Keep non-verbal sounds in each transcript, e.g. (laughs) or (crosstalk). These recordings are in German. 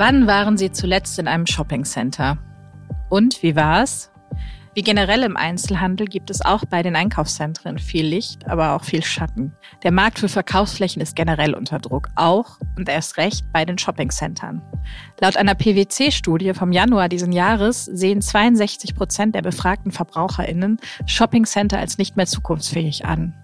Wann waren Sie zuletzt in einem Shoppingcenter? Und wie war's? Wie generell im Einzelhandel gibt es auch bei den Einkaufszentren viel Licht, aber auch viel Schatten. Der Markt für Verkaufsflächen ist generell unter Druck, auch und erst recht bei den Shoppingcentern. Laut einer PwC-Studie vom Januar diesen Jahres sehen 62 Prozent der befragten VerbraucherInnen Shoppingcenter als nicht mehr zukunftsfähig an.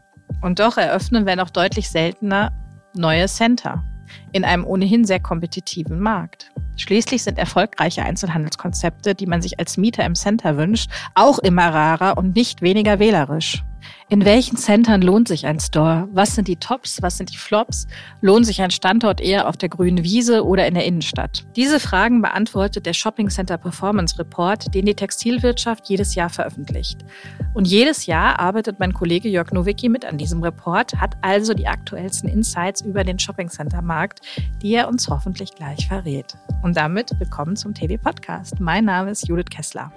Und doch eröffnen, wenn auch deutlich seltener, neue Center in einem ohnehin sehr kompetitiven Markt. Schließlich sind erfolgreiche Einzelhandelskonzepte, die man sich als Mieter im Center wünscht, auch immer rarer und nicht weniger wählerisch. In welchen Centern lohnt sich ein Store? Was sind die Tops? Was sind die Flops? Lohnt sich ein Standort eher auf der grünen Wiese oder in der Innenstadt? Diese Fragen beantwortet der Shopping Center Performance Report, den die Textilwirtschaft jedes Jahr veröffentlicht. Und jedes Jahr arbeitet mein Kollege Jörg Nowicki mit an diesem Report, hat also die aktuellsten Insights über den Shopping Center Markt, die er uns hoffentlich gleich verrät. Und damit willkommen zum TV Podcast. Mein Name ist Judith Kessler.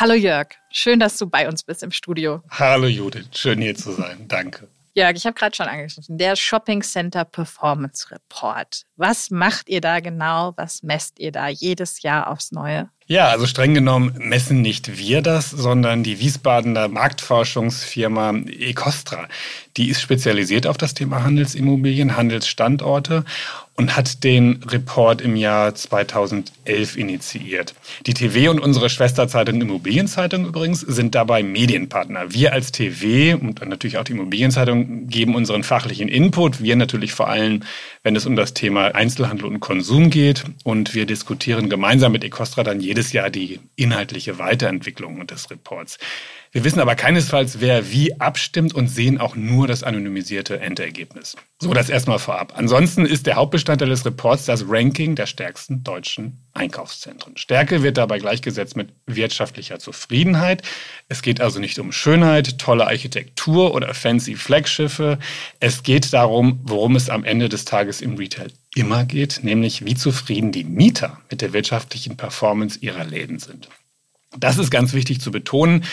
Hallo Jörg, schön, dass du bei uns bist im Studio. Hallo Judith, schön hier zu sein. Danke. Jörg, ich habe gerade schon angeschnitten, der Shopping Center Performance Report. Was macht ihr da genau? Was messt ihr da jedes Jahr aufs Neue? Ja, also streng genommen messen nicht wir das, sondern die Wiesbadener Marktforschungsfirma Ecostra. Die ist spezialisiert auf das Thema Handelsimmobilien, Handelsstandorte und hat den Report im Jahr 2011 initiiert. Die TV und unsere Schwesterzeitung Immobilienzeitung übrigens sind dabei Medienpartner. Wir als TV und natürlich auch die Immobilienzeitung geben unseren fachlichen Input. Wir natürlich vor allem, wenn es um das Thema Einzelhandel und Konsum geht. Und wir diskutieren gemeinsam mit Ecostra dann jedes Jahr die inhaltliche Weiterentwicklung des Reports. Wir wissen aber keinesfalls, wer wie abstimmt und sehen auch nur das anonymisierte Endergebnis. So, das erstmal vorab. Ansonsten ist der Hauptbestandteil des Reports das Ranking der stärksten deutschen Einkaufszentren. Stärke wird dabei gleichgesetzt mit wirtschaftlicher Zufriedenheit. Es geht also nicht um Schönheit, tolle Architektur oder fancy Flaggschiffe. Es geht darum, worum es am Ende des Tages im Retail immer geht, nämlich wie zufrieden die Mieter mit der wirtschaftlichen Performance ihrer Läden sind. Das ist ganz wichtig zu betonen,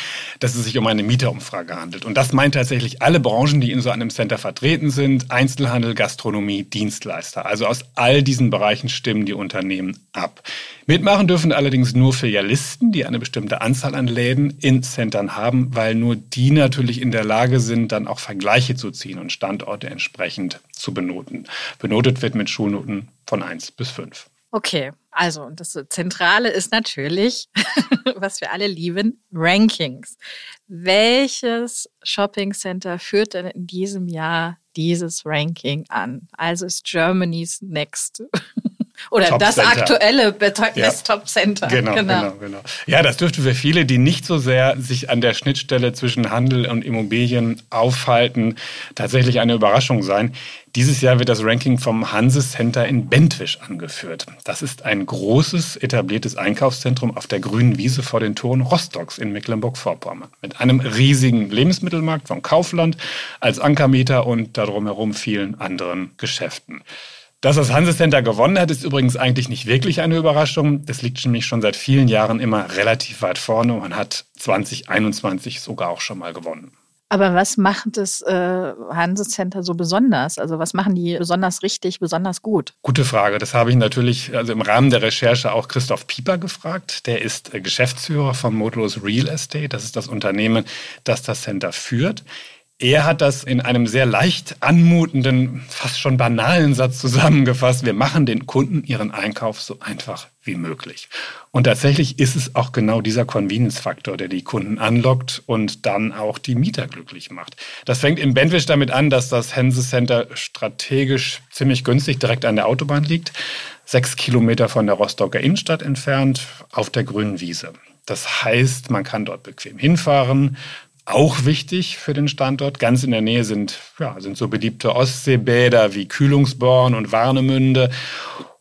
dass es sich um eine Mieterumfrage handelt. Und das meint tatsächlich alle Branchen, die in so einem Center vertreten sind. Einzelhandel, Gastronomie, Dienstleister. Also aus all diesen Bereichen stimmen die Unternehmen ab. Mitmachen dürfen allerdings nur Filialisten, die eine bestimmte Anzahl an Läden in Centern haben, weil nur die natürlich in der Lage sind, dann auch Vergleiche zu ziehen und Standorte entsprechend zu benoten. Benotet wird mit Schulnoten von 1 bis 5. Okay, also das Zentrale ist natürlich, (laughs) was wir alle lieben, Rankings. Welches Shopping Center führt denn in diesem Jahr dieses Ranking an? Also ist Germany's Next. (laughs) Oder Top das Center. aktuelle Betäubnis ja. Top Center. Genau, genau, genau, genau. Ja, das dürfte für viele, die nicht so sehr sich an der Schnittstelle zwischen Handel und Immobilien aufhalten, tatsächlich eine Überraschung sein. Dieses Jahr wird das Ranking vom Hanse Center in Bentwisch angeführt. Das ist ein großes, etabliertes Einkaufszentrum auf der grünen Wiese vor den Toren Rostocks in Mecklenburg-Vorpommern. Mit einem riesigen Lebensmittelmarkt von Kaufland als Ankermieter und darum herum vielen anderen Geschäften. Dass das Hanse Center gewonnen hat, ist übrigens eigentlich nicht wirklich eine Überraschung. Das liegt nämlich schon seit vielen Jahren immer relativ weit vorne und hat 2021 sogar auch schon mal gewonnen. Aber was macht das äh, Hanse Center so besonders? Also was machen die besonders richtig, besonders gut? Gute Frage. Das habe ich natürlich also im Rahmen der Recherche auch Christoph Pieper gefragt. Der ist äh, Geschäftsführer von Modulus Real Estate. Das ist das Unternehmen, das das Center führt. Er hat das in einem sehr leicht anmutenden, fast schon banalen Satz zusammengefasst. Wir machen den Kunden ihren Einkauf so einfach wie möglich. Und tatsächlich ist es auch genau dieser Convenience-Faktor, der die Kunden anlockt und dann auch die Mieter glücklich macht. Das fängt in Bentwisch damit an, dass das Hense Center strategisch ziemlich günstig direkt an der Autobahn liegt. Sechs Kilometer von der Rostocker Innenstadt entfernt auf der grünen Wiese. Das heißt, man kann dort bequem hinfahren, auch wichtig für den Standort. Ganz in der Nähe sind, ja, sind so beliebte Ostseebäder wie Kühlungsborn und Warnemünde.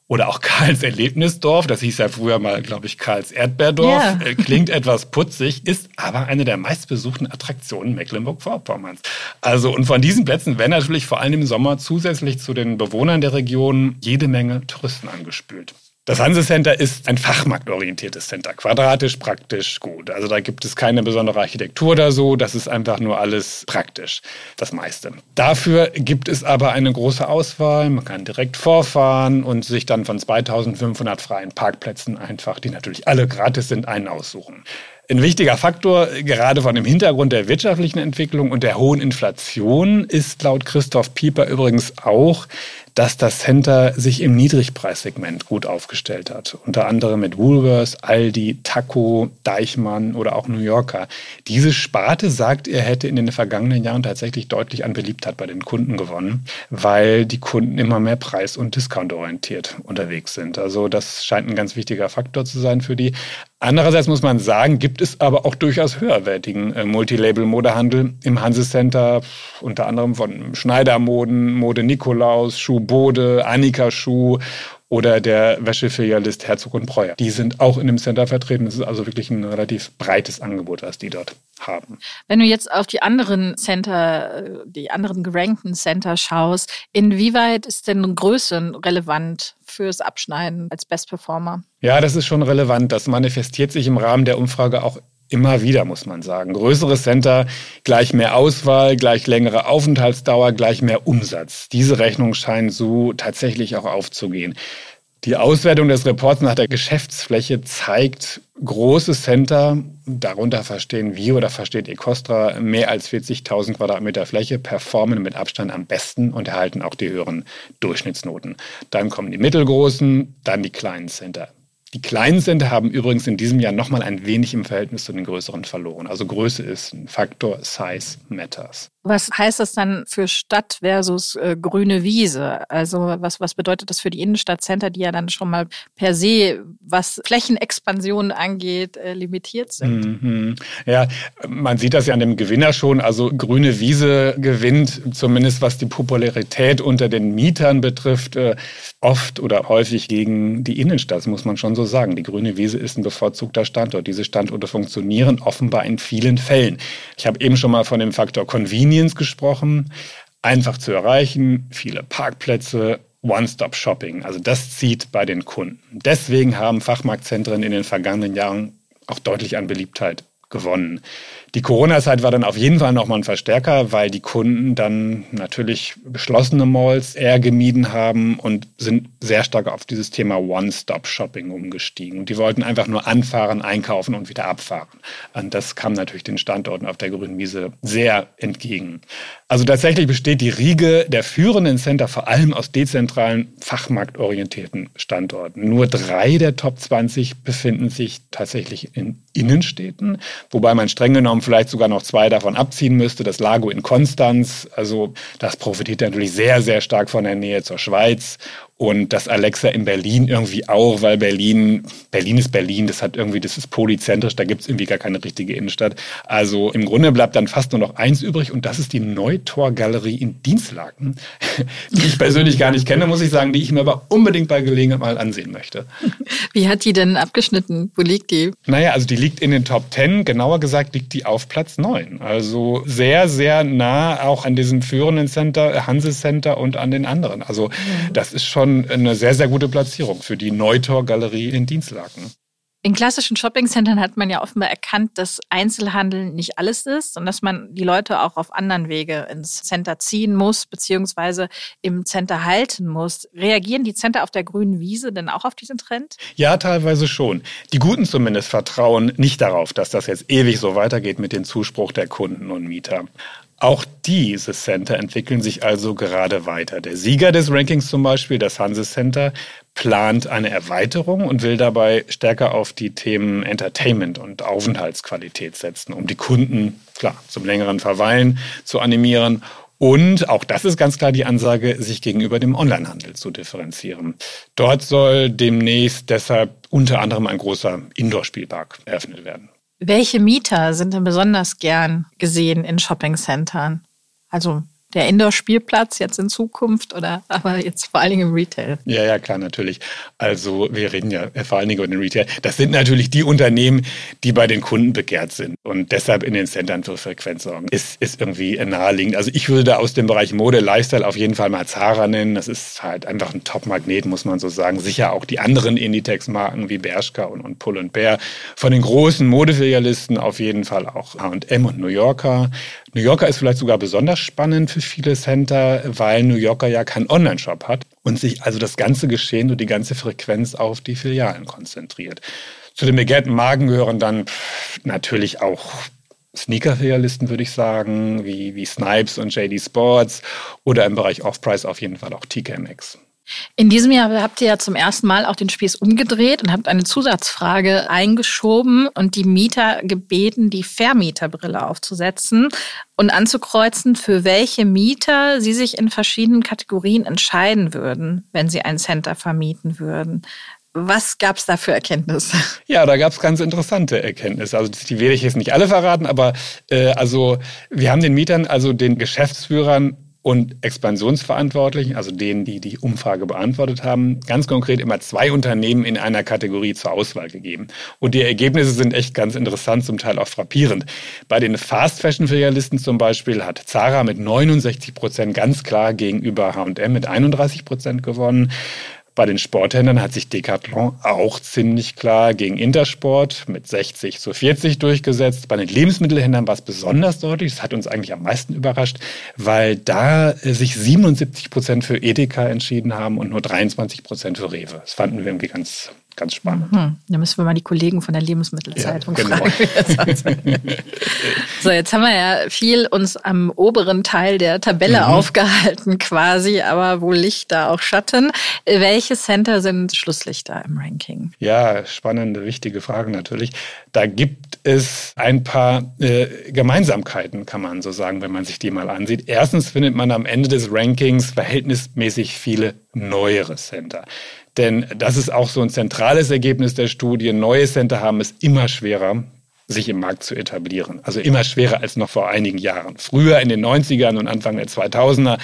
Oder auch Karls Erlebnisdorf, das hieß ja früher mal, glaube ich, Karls Erdbeerdorf. Yeah. Äh, klingt etwas putzig, ist aber eine der meistbesuchten Attraktionen Mecklenburg-Vorpommerns. Also, und von diesen Plätzen werden natürlich vor allem im Sommer zusätzlich zu den Bewohnern der Region jede Menge Touristen angespült. Das Hanse Center ist ein fachmarktorientiertes Center, quadratisch, praktisch, gut. Also da gibt es keine besondere Architektur oder so, das ist einfach nur alles praktisch, das meiste. Dafür gibt es aber eine große Auswahl, man kann direkt vorfahren und sich dann von 2500 freien Parkplätzen einfach, die natürlich alle gratis sind, einen aussuchen. Ein wichtiger Faktor, gerade von dem Hintergrund der wirtschaftlichen Entwicklung und der hohen Inflation, ist laut Christoph Pieper übrigens auch, dass das Center sich im Niedrigpreissegment gut aufgestellt hat. Unter anderem mit Woolworths, Aldi, Taco, Deichmann oder auch New Yorker. Diese Sparte, sagt er, hätte in den vergangenen Jahren tatsächlich deutlich an Beliebtheit bei den Kunden gewonnen, weil die Kunden immer mehr preis- und discountorientiert unterwegs sind. Also das scheint ein ganz wichtiger Faktor zu sein für die. Andererseits muss man sagen, gibt es aber auch durchaus höherwertigen äh, Multilabel-Modehandel im Hanse Center, unter anderem von Schneidermoden, Mode Nikolaus, Schuh Bode, Annika Schuh oder der Wäschefilialist Herzog und Breuer. Die sind auch in dem Center vertreten. Es ist also wirklich ein relativ breites Angebot, was die dort haben. Wenn du jetzt auf die anderen Center, die anderen gerankten Center schaust, inwieweit ist denn Größe relevant fürs Abschneiden als Best Performer? Ja, das ist schon relevant. Das manifestiert sich im Rahmen der Umfrage auch immer wieder, muss man sagen. Größere Center, gleich mehr Auswahl, gleich längere Aufenthaltsdauer, gleich mehr Umsatz. Diese Rechnung scheint so tatsächlich auch aufzugehen. Die Auswertung des Reports nach der Geschäftsfläche zeigt, große Center, darunter verstehen wir oder versteht Ecostra, mehr als 40.000 Quadratmeter Fläche, performen mit Abstand am besten und erhalten auch die höheren Durchschnittsnoten. Dann kommen die mittelgroßen, dann die kleinen Center. Die kleinen Center haben übrigens in diesem Jahr nochmal ein wenig im Verhältnis zu den größeren verloren. Also Größe ist ein Faktor, Size matters. Was heißt das dann für Stadt versus äh, grüne Wiese? Also was, was bedeutet das für die Innenstadtcenter, die ja dann schon mal per se, was Flächenexpansion angeht, äh, limitiert sind? Mhm. Ja, man sieht das ja an dem Gewinner schon. Also grüne Wiese gewinnt, zumindest was die Popularität unter den Mietern betrifft, äh, oft oder häufig gegen die Innenstadt, das muss man schon so sagen. Die grüne Wiese ist ein bevorzugter Standort. Diese Standorte funktionieren offenbar in vielen Fällen. Ich habe eben schon mal von dem Faktor Convenience gesprochen. Einfach zu erreichen, viele Parkplätze, One-Stop-Shopping. Also das zieht bei den Kunden. Deswegen haben Fachmarktzentren in den vergangenen Jahren auch deutlich an Beliebtheit gewonnen. Die Corona-Zeit war dann auf jeden Fall nochmal ein Verstärker, weil die Kunden dann natürlich geschlossene Malls eher gemieden haben und sind sehr stark auf dieses Thema One-Stop-Shopping umgestiegen. Und die wollten einfach nur anfahren, einkaufen und wieder abfahren. Und das kam natürlich den Standorten auf der grünen Wiese sehr entgegen. Also tatsächlich besteht die Riege der führenden Center vor allem aus dezentralen, fachmarktorientierten Standorten. Nur drei der Top 20 befinden sich tatsächlich in Innenstädten, wobei man streng genommen vielleicht sogar noch zwei davon abziehen müsste. Das Lago in Konstanz, also das profitiert natürlich sehr, sehr stark von der Nähe zur Schweiz und das Alexa in Berlin irgendwie auch, weil Berlin, Berlin ist Berlin, das hat irgendwie, das ist polyzentrisch, da gibt es irgendwie gar keine richtige Innenstadt. Also im Grunde bleibt dann fast nur noch eins übrig und das ist die Neutor-Galerie in Dienstlaken, (laughs) die ich persönlich gar nicht kenne, muss ich sagen, die ich mir aber unbedingt bei Gelegenheit mal ansehen möchte. Wie hat die denn abgeschnitten? Wo liegt die? Naja, also die liegt in den Top Ten, genauer gesagt liegt die auf Platz neun. Also sehr, sehr nah auch an diesem führenden Center, Hanse Center und an den anderen. Also das ist schon schon eine sehr, sehr gute Platzierung für die Neutor-Galerie in Dienstlaken. In klassischen Shoppingcentern hat man ja offenbar erkannt, dass Einzelhandel nicht alles ist und dass man die Leute auch auf anderen Wege ins Center ziehen muss, beziehungsweise im Center halten muss. Reagieren die Center auf der grünen Wiese denn auch auf diesen Trend? Ja, teilweise schon. Die Guten zumindest vertrauen nicht darauf, dass das jetzt ewig so weitergeht mit dem Zuspruch der Kunden und Mieter. Auch diese Center entwickeln sich also gerade weiter. Der Sieger des Rankings zum Beispiel, das Hanse Center, plant eine Erweiterung und will dabei stärker auf die Themen Entertainment und Aufenthaltsqualität setzen, um die Kunden klar zum längeren Verweilen zu animieren und auch das ist ganz klar die Ansage, sich gegenüber dem Onlinehandel zu differenzieren. Dort soll demnächst deshalb unter anderem ein großer Indoor-Spielpark eröffnet werden. Welche Mieter sind denn besonders gern gesehen in Shoppingcentern? Also der Indoor-Spielplatz jetzt in Zukunft oder aber jetzt vor allen Dingen im Retail? Ja, ja, klar, natürlich. Also wir reden ja vor allen Dingen über den Retail. Das sind natürlich die Unternehmen, die bei den Kunden begehrt sind und deshalb in den Centern für Frequenz sorgen. Ist, ist irgendwie naheliegend. Also ich würde da aus dem Bereich Mode, Lifestyle auf jeden Fall mal Zara nennen. Das ist halt einfach ein Top-Magnet, muss man so sagen. Sicher auch die anderen Inditex-Marken wie Bershka und, und Pull Bear. Von den großen Modefilialisten auf jeden Fall auch H&M und New Yorker. New Yorker ist vielleicht sogar besonders spannend für viele Center, weil New Yorker ja keinen Online-Shop hat und sich also das ganze Geschehen und die ganze Frequenz auf die Filialen konzentriert. Zu den begehrten Marken gehören dann natürlich auch Sneaker-Filialisten, würde ich sagen, wie, wie Snipes und JD Sports oder im Bereich Off-Price auf jeden Fall auch TK Maxx. In diesem Jahr habt ihr ja zum ersten Mal auch den Spieß umgedreht und habt eine Zusatzfrage eingeschoben und die Mieter gebeten, die Vermieterbrille aufzusetzen und anzukreuzen, für welche Mieter sie sich in verschiedenen Kategorien entscheiden würden, wenn sie ein Center vermieten würden. Was gab es da für Erkenntnisse? (laughs) Ja, da gab es ganz interessante Erkenntnisse. Also die werde ich jetzt nicht alle verraten, aber äh, also wir haben den Mietern, also den Geschäftsführern und Expansionsverantwortlichen, also denen, die die Umfrage beantwortet haben, ganz konkret immer zwei Unternehmen in einer Kategorie zur Auswahl gegeben. Und die Ergebnisse sind echt ganz interessant, zum Teil auch frappierend. Bei den Fast-Fashion-Filialisten zum Beispiel hat Zara mit 69 Prozent ganz klar gegenüber H&M mit 31 Prozent gewonnen. Bei den Sporthändlern hat sich Decathlon auch ziemlich klar gegen Intersport mit 60 zu 40 durchgesetzt. Bei den Lebensmittelhändlern war es besonders deutlich. Das hat uns eigentlich am meisten überrascht, weil da sich 77 Prozent für Edeka entschieden haben und nur 23 Prozent für Rewe. Das fanden wir irgendwie ganz Ganz spannend. Mhm. Da müssen wir mal die Kollegen von der Lebensmittelzeitung ja, genau. fragen. (laughs) so, jetzt haben wir ja viel uns am oberen Teil der Tabelle mhm. aufgehalten quasi, aber wo Licht da auch Schatten. Welche Center sind Schlusslichter im Ranking? Ja, spannende, wichtige Fragen natürlich. Da gibt es ein paar äh, Gemeinsamkeiten, kann man so sagen, wenn man sich die mal ansieht. Erstens findet man am Ende des Rankings verhältnismäßig viele neuere Center. Denn das ist auch so ein zentrales Ergebnis der Studie. Neue Center haben es immer schwerer, sich im Markt zu etablieren. Also immer schwerer als noch vor einigen Jahren. Früher in den 90ern und Anfang der 2000er,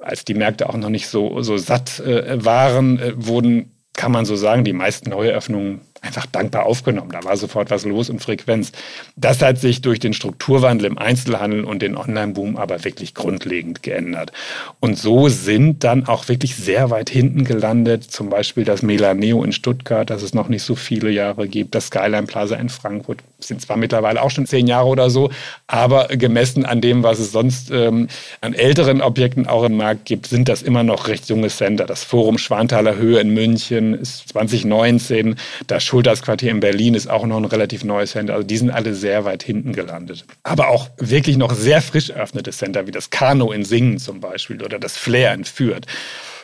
als die Märkte auch noch nicht so, so satt äh, waren, äh, wurden, kann man so sagen, die meisten Neueröffnungen einfach dankbar aufgenommen. Da war sofort was los und Frequenz. Das hat sich durch den Strukturwandel im Einzelhandel und den Online-Boom aber wirklich grundlegend geändert. Und so sind dann auch wirklich sehr weit hinten gelandet, zum Beispiel das Melaneo in Stuttgart, das es noch nicht so viele Jahre gibt, das Skyline Plaza in Frankfurt, sind zwar mittlerweile auch schon zehn Jahre oder so, aber gemessen an dem, was es sonst ähm, an älteren Objekten auch im Markt gibt, sind das immer noch recht junge Center. Das Forum Schwanthaler Höhe in München ist 2019, das Schultersquartier in Berlin ist auch noch ein relativ neues Center. Also die sind alle sehr weit hinten gelandet. Aber auch wirklich noch sehr frisch eröffnete Center wie das Kano in Singen zum Beispiel oder das Flair in Fürth.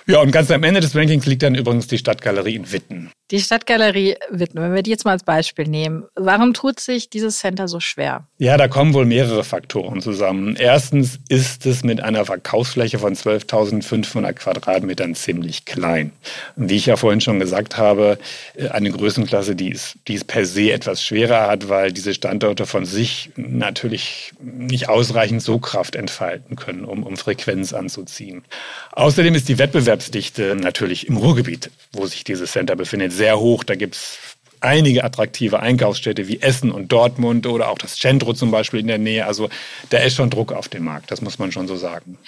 Ja, und ganz am Ende des Rankings liegt dann übrigens die Stadtgalerie in Witten. Die Stadtgalerie Witten, wenn wir die jetzt mal als Beispiel nehmen, warum tut sich dieses Center so schwer? Ja, da kommen wohl mehrere Faktoren zusammen. Erstens ist es mit einer Verkaufsfläche von 12.500 Quadratmetern ziemlich klein. Und wie ich ja vorhin schon gesagt habe, äh, eine Größenklasse, die es, die es per se etwas schwerer hat, weil diese Standorte von sich natürlich nicht ausreichend so Kraft entfalten können, um, um Frequenz anzuziehen. Außerdem ist die Wettbewerbsdichte natürlich im Ruhrgebiet, wo sich dieses Center befindet, sehr hoch. Da gibt es einige attraktive Einkaufsstädte wie Essen und Dortmund oder auch das Centro zum Beispiel in der Nähe. Also da ist schon Druck auf dem Markt, das muss man schon so sagen.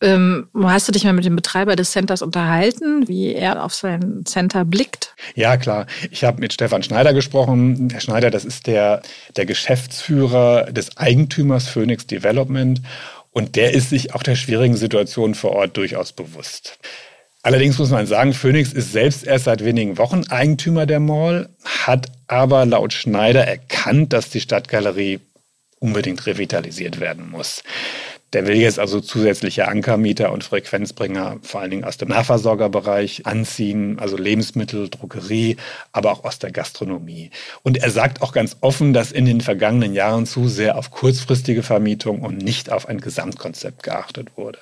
Ähm, hast du dich mal mit dem Betreiber des Centers unterhalten, wie er auf sein Center blickt? Ja, klar. Ich habe mit Stefan Schneider gesprochen. Herr Schneider, das ist der, der Geschäftsführer des Eigentümers Phoenix Development. Und der ist sich auch der schwierigen Situation vor Ort durchaus bewusst. Allerdings muss man sagen, Phoenix ist selbst erst seit wenigen Wochen Eigentümer der Mall, hat aber laut Schneider erkannt, dass die Stadtgalerie unbedingt revitalisiert werden muss. Der will jetzt also zusätzliche Ankermieter und Frequenzbringer, vor allen Dingen aus dem Nahversorgerbereich, anziehen, also Lebensmittel, Drogerie, aber auch aus der Gastronomie. Und er sagt auch ganz offen, dass in den vergangenen Jahren zu sehr auf kurzfristige Vermietung und nicht auf ein Gesamtkonzept geachtet wurde.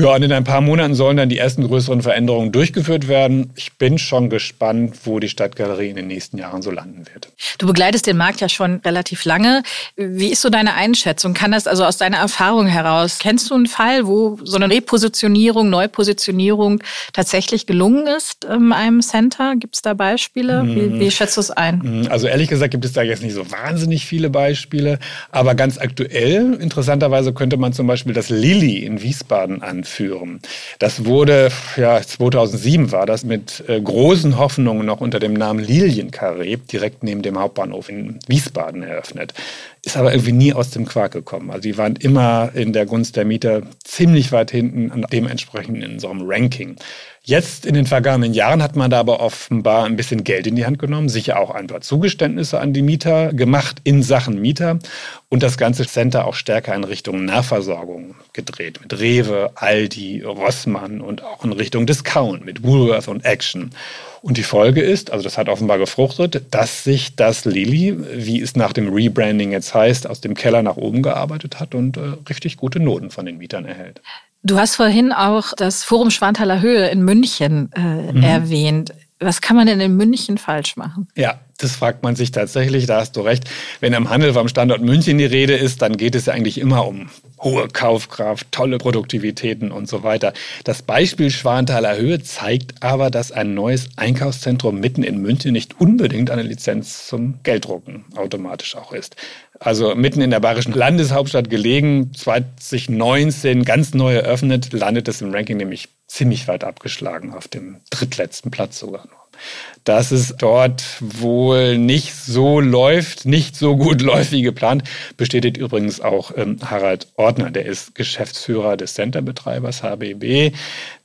Ja, und in ein paar Monaten sollen dann die ersten größeren Veränderungen durchgeführt werden. Ich bin schon gespannt, wo die Stadtgalerie in den nächsten Jahren so landen wird. Du begleitest den Markt ja schon relativ lange. Wie ist so deine Einschätzung? Kann das also aus deiner Erfahrung heraus, kennst du einen Fall, wo so eine Repositionierung, Neupositionierung tatsächlich gelungen ist in einem Center? Gibt es da Beispiele? Wie, mhm. wie schätzt du es ein? Mhm. Also ehrlich gesagt gibt es da jetzt nicht so wahnsinnig viele Beispiele. Aber ganz aktuell, interessanterweise, könnte man zum Beispiel das Lilly in Wiesbaden anführen führen. Das wurde, ja, 2007 war das, mit äh, großen Hoffnungen noch unter dem Namen Lilienkarree direkt neben dem Hauptbahnhof in Wiesbaden eröffnet. Ist aber irgendwie nie aus dem Quark gekommen. Also die waren immer in der Gunst der Mieter ziemlich weit hinten und dementsprechend in so einem Ranking. Jetzt in den vergangenen Jahren hat man da aber offenbar ein bisschen Geld in die Hand genommen, sicher auch ein paar Zugeständnisse an die Mieter gemacht in Sachen Mieter und das ganze Center auch stärker in Richtung Nahversorgung gedreht. Mit Rewe, Aldi, Rossmann und auch in Richtung Discount mit Woolworth und Action. Und die Folge ist, also das hat offenbar gefruchtet, dass sich das Lilly, wie es nach dem Rebranding jetzt heißt, aus dem Keller nach oben gearbeitet hat und äh, richtig gute Noten von den Mietern erhält. Du hast vorhin auch das Forum Schwanthaler Höhe in München äh, mhm. erwähnt. Was kann man denn in München falsch machen? Ja, das fragt man sich tatsächlich, da hast du recht. Wenn am Handel vom Standort München die Rede ist, dann geht es ja eigentlich immer um hohe Kaufkraft, tolle Produktivitäten und so weiter. Das Beispiel Schwanthaler Höhe zeigt aber, dass ein neues Einkaufszentrum mitten in München nicht unbedingt eine Lizenz zum Gelddrucken automatisch auch ist. Also mitten in der bayerischen Landeshauptstadt gelegen, 2019 ganz neu eröffnet, landet es im Ranking nämlich ziemlich weit abgeschlagen, auf dem drittletzten Platz sogar noch dass es dort wohl nicht so läuft, nicht so gut (laughs) läuft wie geplant, bestätigt übrigens auch ähm, Harald Ordner, der ist Geschäftsführer des Centerbetreibers HBB,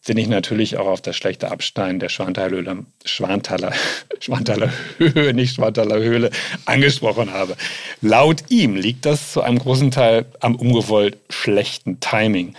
den ich natürlich auch auf das schlechte Abstein der Schwanthaler, (laughs) Schwanthaler, Schwanthaler (laughs) Höhe, nicht Schwanthaler Höhle, angesprochen habe. Laut ihm liegt das zu einem großen Teil am ungewollt schlechten Timing.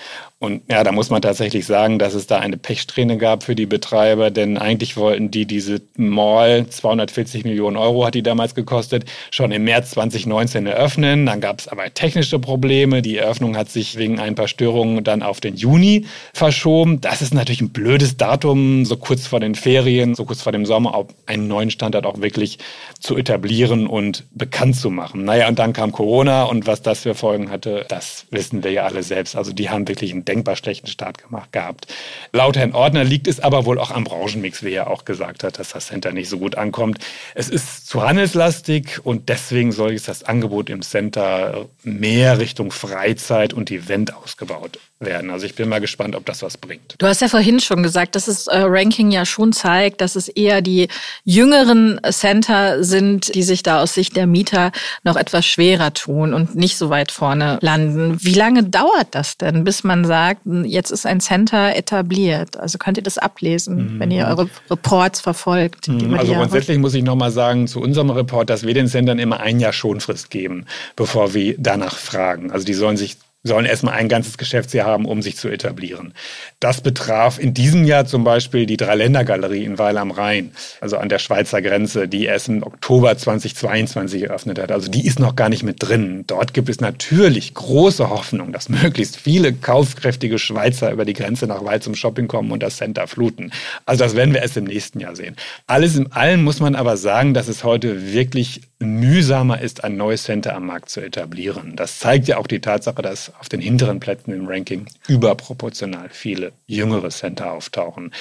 Und ja, da muss man tatsächlich sagen, dass es da eine Pechsträhne gab für die Betreiber, denn eigentlich wollten die diese Mall, 240 Millionen Euro hat die damals gekostet, schon im März 2019 eröffnen. Dann gab es aber technische Probleme. Die Eröffnung hat sich wegen ein paar Störungen dann auf den Juni verschoben. Das ist natürlich ein blödes Datum, so kurz vor den Ferien, so kurz vor dem Sommer, auch einen neuen Standort auch wirklich zu etablieren und bekannt zu machen. Naja, und dann kam Corona und was das für Folgen hatte, das wissen wir ja alle selbst. Also die haben wirklich einen denkbar schlechten Start gemacht gehabt. Laut Herrn Ordner liegt es aber wohl auch am Branchenmix, wie er auch gesagt hat, dass das Center nicht so gut ankommt. Es ist zu handelslastig und deswegen soll jetzt das Angebot im Center mehr Richtung Freizeit und Event ausgebaut werden. Also ich bin mal gespannt, ob das was bringt. Du hast ja vorhin schon gesagt, dass das äh, Ranking ja schon zeigt, dass es eher die jüngeren Center sind, die sich da aus Sicht der Mieter noch etwas schwerer tun und nicht so weit vorne landen. Wie lange dauert das denn, bis man sagt, jetzt ist ein Center etabliert? Also könnt ihr das ablesen, mhm. wenn ihr eure Reports verfolgt? Mhm. Also grundsätzlich muss ich nochmal sagen zu unserem Report, dass wir den Centern immer ein Jahr Schonfrist geben, bevor wir danach fragen. Also die sollen sich sollen erstmal ein ganzes Geschäftsjahr haben, um sich zu etablieren. Das betraf in diesem Jahr zum Beispiel die Dreiländergalerie in Weil am Rhein, also an der Schweizer Grenze, die erst im Oktober 2022 eröffnet hat. Also die ist noch gar nicht mit drin. Dort gibt es natürlich große Hoffnung, dass möglichst viele kaufkräftige Schweizer über die Grenze nach Weil zum Shopping kommen und das Center fluten. Also das werden wir erst im nächsten Jahr sehen. Alles in allem muss man aber sagen, dass es heute wirklich mühsamer ist, ein neues Center am Markt zu etablieren. Das zeigt ja auch die Tatsache, dass auf den hinteren Plätzen im Ranking überproportional viele jüngere Center auftauchen.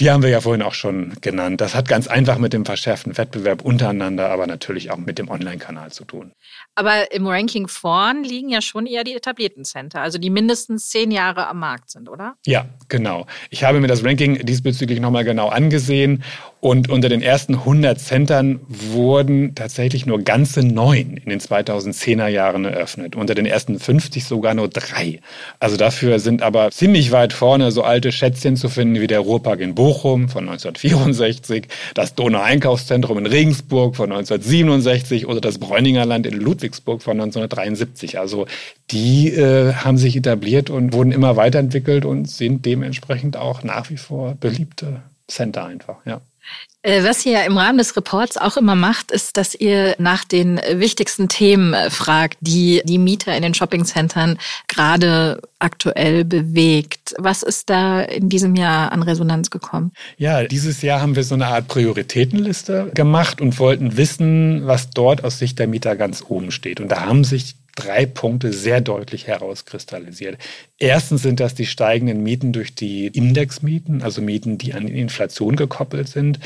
Die haben wir ja vorhin auch schon genannt. Das hat ganz einfach mit dem verschärften Wettbewerb untereinander, aber natürlich auch mit dem Online-Kanal zu tun. Aber im Ranking vorn liegen ja schon eher die etablierten Center, also die mindestens zehn Jahre am Markt sind, oder? Ja, genau. Ich habe mir das Ranking diesbezüglich nochmal genau angesehen und unter den ersten 100 Centern wurden tatsächlich nur ganze neun in den 2010er Jahren eröffnet. Unter den ersten 50 sogar nur drei. Also dafür sind aber ziemlich weit vorne so alte Schätzchen zu finden wie der Ruhrpark in Bochum von 1964, das Donau-Einkaufszentrum in Regensburg von 1967 oder das Bräuningerland in Ludwigsburg von 1973. Also die äh, haben sich etabliert und wurden immer weiterentwickelt und sind dementsprechend auch nach wie vor beliebte Center einfach, ja. Äh, was ihr im Rahmen des Reports auch immer macht, ist, dass ihr nach den wichtigsten Themen äh, fragt, die die Mieter in den Shoppingcentern gerade aktuell bewegt. Was ist da in diesem Jahr an Resonanz gekommen? Ja, dieses Jahr haben wir so eine Art Prioritätenliste gemacht und wollten wissen, was dort aus Sicht der Mieter ganz oben steht. Und da haben sich drei Punkte sehr deutlich herauskristallisiert. Erstens sind das die steigenden Mieten durch die Indexmieten, also Mieten, die an die Inflation gekoppelt sind.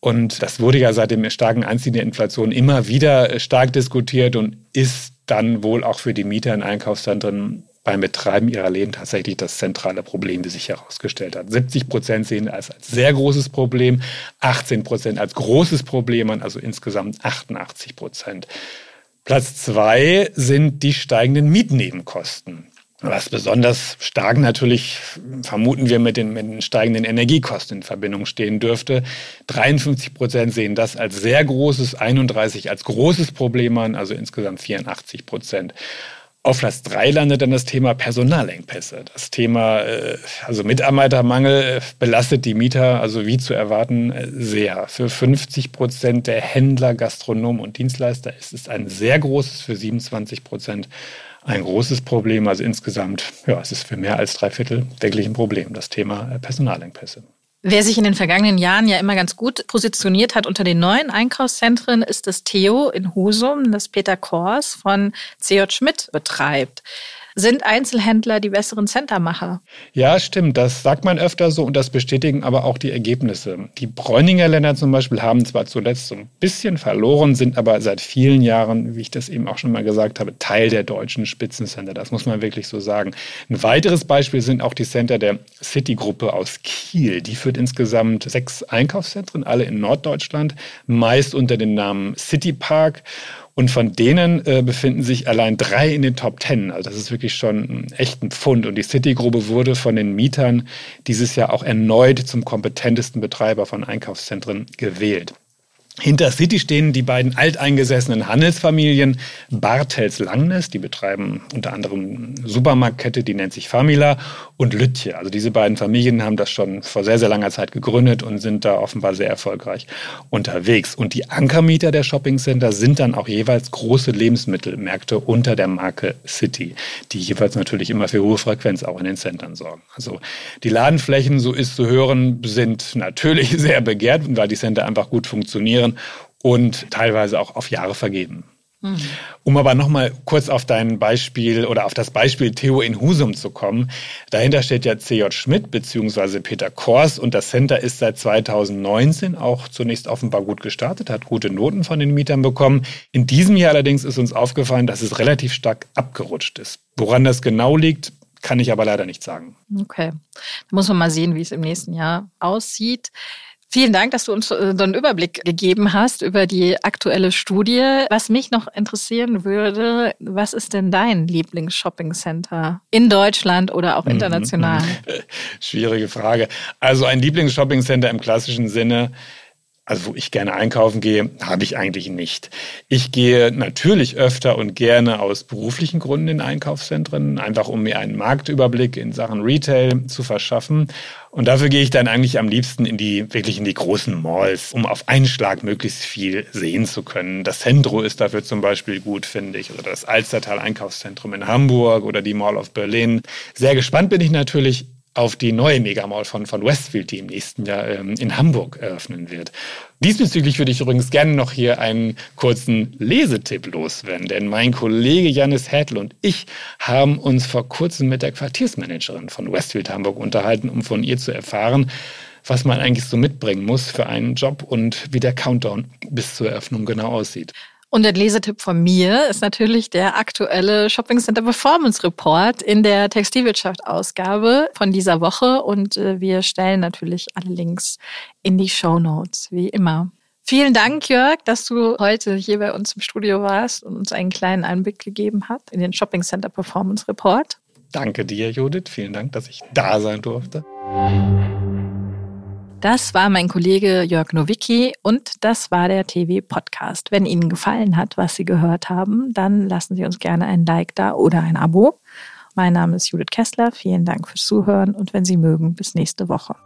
Und das wurde ja seit dem starken Anziehen der Inflation immer wieder stark diskutiert und ist dann wohl auch für die Mieter in Einkaufszentren beim Betreiben ihrer Läden tatsächlich das zentrale Problem, wie sich herausgestellt hat. 70 Prozent sehen es als sehr großes Problem, 18 Prozent als großes Problem an, also insgesamt 88 Prozent. Platz zwei sind die steigenden Mietnebenkosten. Was besonders stark natürlich, vermuten wir, mit den, mit den steigenden Energiekosten in Verbindung stehen dürfte. 53 Prozent sehen das als sehr großes, 31 als großes Problem an, also insgesamt 84 Prozent. Auf Platz drei landet dann das Thema Personalengpässe. Das Thema, äh, also Mitarbeitermangel äh, belastet die Mieter, also wie zu erwarten, äh, sehr. Für 50 Prozent der Händler, Gastronomen und Dienstleister ist es ein sehr großes, für 27 Prozent ein großes Problem. Also insgesamt, ja, es ist für mehr als drei Viertel wirklich ein Problem, das Thema Personalengpässe. Wer sich in den vergangenen Jahren ja immer ganz gut positioniert hat unter den neuen Einkaufszentren, ist das Theo in Husum, das Peter Kors von C.J. Schmidt betreibt. Sind Einzelhändler die besseren Centermacher? Ja, stimmt. Das sagt man öfter so und das bestätigen aber auch die Ergebnisse. Die Bräuninger Länder zum Beispiel haben zwar zuletzt so ein bisschen verloren, sind aber seit vielen Jahren, wie ich das eben auch schon mal gesagt habe, Teil der deutschen Spitzencenter. Das muss man wirklich so sagen. Ein weiteres Beispiel sind auch die Center der City-Gruppe aus Kiel. Die führt insgesamt sechs Einkaufszentren, alle in Norddeutschland, meist unter dem Namen City Park. Und von denen äh, befinden sich allein drei in den Top Ten. Also das ist wirklich schon echt ein Pfund. Und die City-Grube wurde von den Mietern dieses Jahr auch erneut zum kompetentesten Betreiber von Einkaufszentren gewählt. Hinter City stehen die beiden alteingesessenen Handelsfamilien Bartels Langnes, die betreiben unter anderem Supermarktkette, die nennt sich Famila, und Lütje. Also diese beiden Familien haben das schon vor sehr, sehr langer Zeit gegründet und sind da offenbar sehr erfolgreich unterwegs. Und die Ankermieter der Shoppingcenter sind dann auch jeweils große Lebensmittelmärkte unter der Marke City, die jeweils natürlich immer für hohe Frequenz auch in den Centern sorgen. Also die Ladenflächen, so ist zu hören, sind natürlich (laughs) sehr begehrt, weil die Center einfach gut funktionieren funktionieren und teilweise auch auf Jahre vergeben. Mhm. Um aber nochmal kurz auf dein Beispiel oder auf das Beispiel Theo in Husum zu kommen. Dahinter steht ja CJ Schmidt bzw. Peter Kors und das Center ist seit 2019 auch zunächst offenbar gut gestartet, hat gute Noten von den Mietern bekommen. In diesem Jahr allerdings ist uns aufgefallen, dass es relativ stark abgerutscht ist. Woran das genau liegt, kann ich aber leider nicht sagen. Okay, da muss man mal sehen, wie es im nächsten Jahr aussieht. Vielen Dank, dass du uns äh, so einen Überblick gegeben hast über die aktuelle Studie. Was mich noch interessieren würde, was ist denn dein Lieblings-Shopping-Center in Deutschland oder auch mhm, international? Mhm. (laughs) Schwierige Frage. Also ein Lieblings-Shopping-Center im klassischen Sinne also wo ich gerne einkaufen gehe, habe ich eigentlich nicht. Ich gehe natürlich öfter und gerne aus beruflichen Gründen in Einkaufszentren, einfach um mir einen Marktüberblick in Sachen Retail zu verschaffen. Und dafür gehe ich dann eigentlich am liebsten in die, wirklich in die großen Malls, um auf einen Schlag möglichst viel sehen zu können. Das Centro ist dafür zum Beispiel gut, finde ich, oder das Alstertal Einkaufszentrum in Hamburg oder die Mall of Berlin. Sehr gespannt bin ich natürlich auf die neue Megamall von, von Westfield, die im nächsten Jahr ähm, in Hamburg eröffnen wird. Diesbezüglich würde ich übrigens gerne noch hier einen kurzen Lesetipp loswerden, denn mein Kollege Janis Hätl und ich haben uns vor kurzem mit der Quartiersmanagerin von Westfield Hamburg unterhalten, um von ihr zu erfahren, was man eigentlich so mitbringen muss für einen Job und wie der Countdown bis zur Eröffnung genau aussieht. Und der Lesetipp von mir ist natürlich der aktuelle Shopping Center Performance Report in der Textilwirtschaft Ausgabe von dieser Woche. Und äh, wir stellen natürlich alle Links in die Show Notes, wie immer. Vielen Dank, Jörg, dass du heute hier bei uns im Studio warst und uns einen kleinen Einblick gegeben hast in den Shopping Center Performance Report. Danke dir, Judith. Vielen Dank, dass ich da sein durfte. Das war mein Kollege Jörg Nowicki und das war der TV Podcast. Wenn Ihnen gefallen hat, was Sie gehört haben, dann lassen Sie uns gerne ein Like da oder ein Abo. Mein Name ist Judith Kessler. Vielen Dank fürs Zuhören und wenn Sie mögen, bis nächste Woche.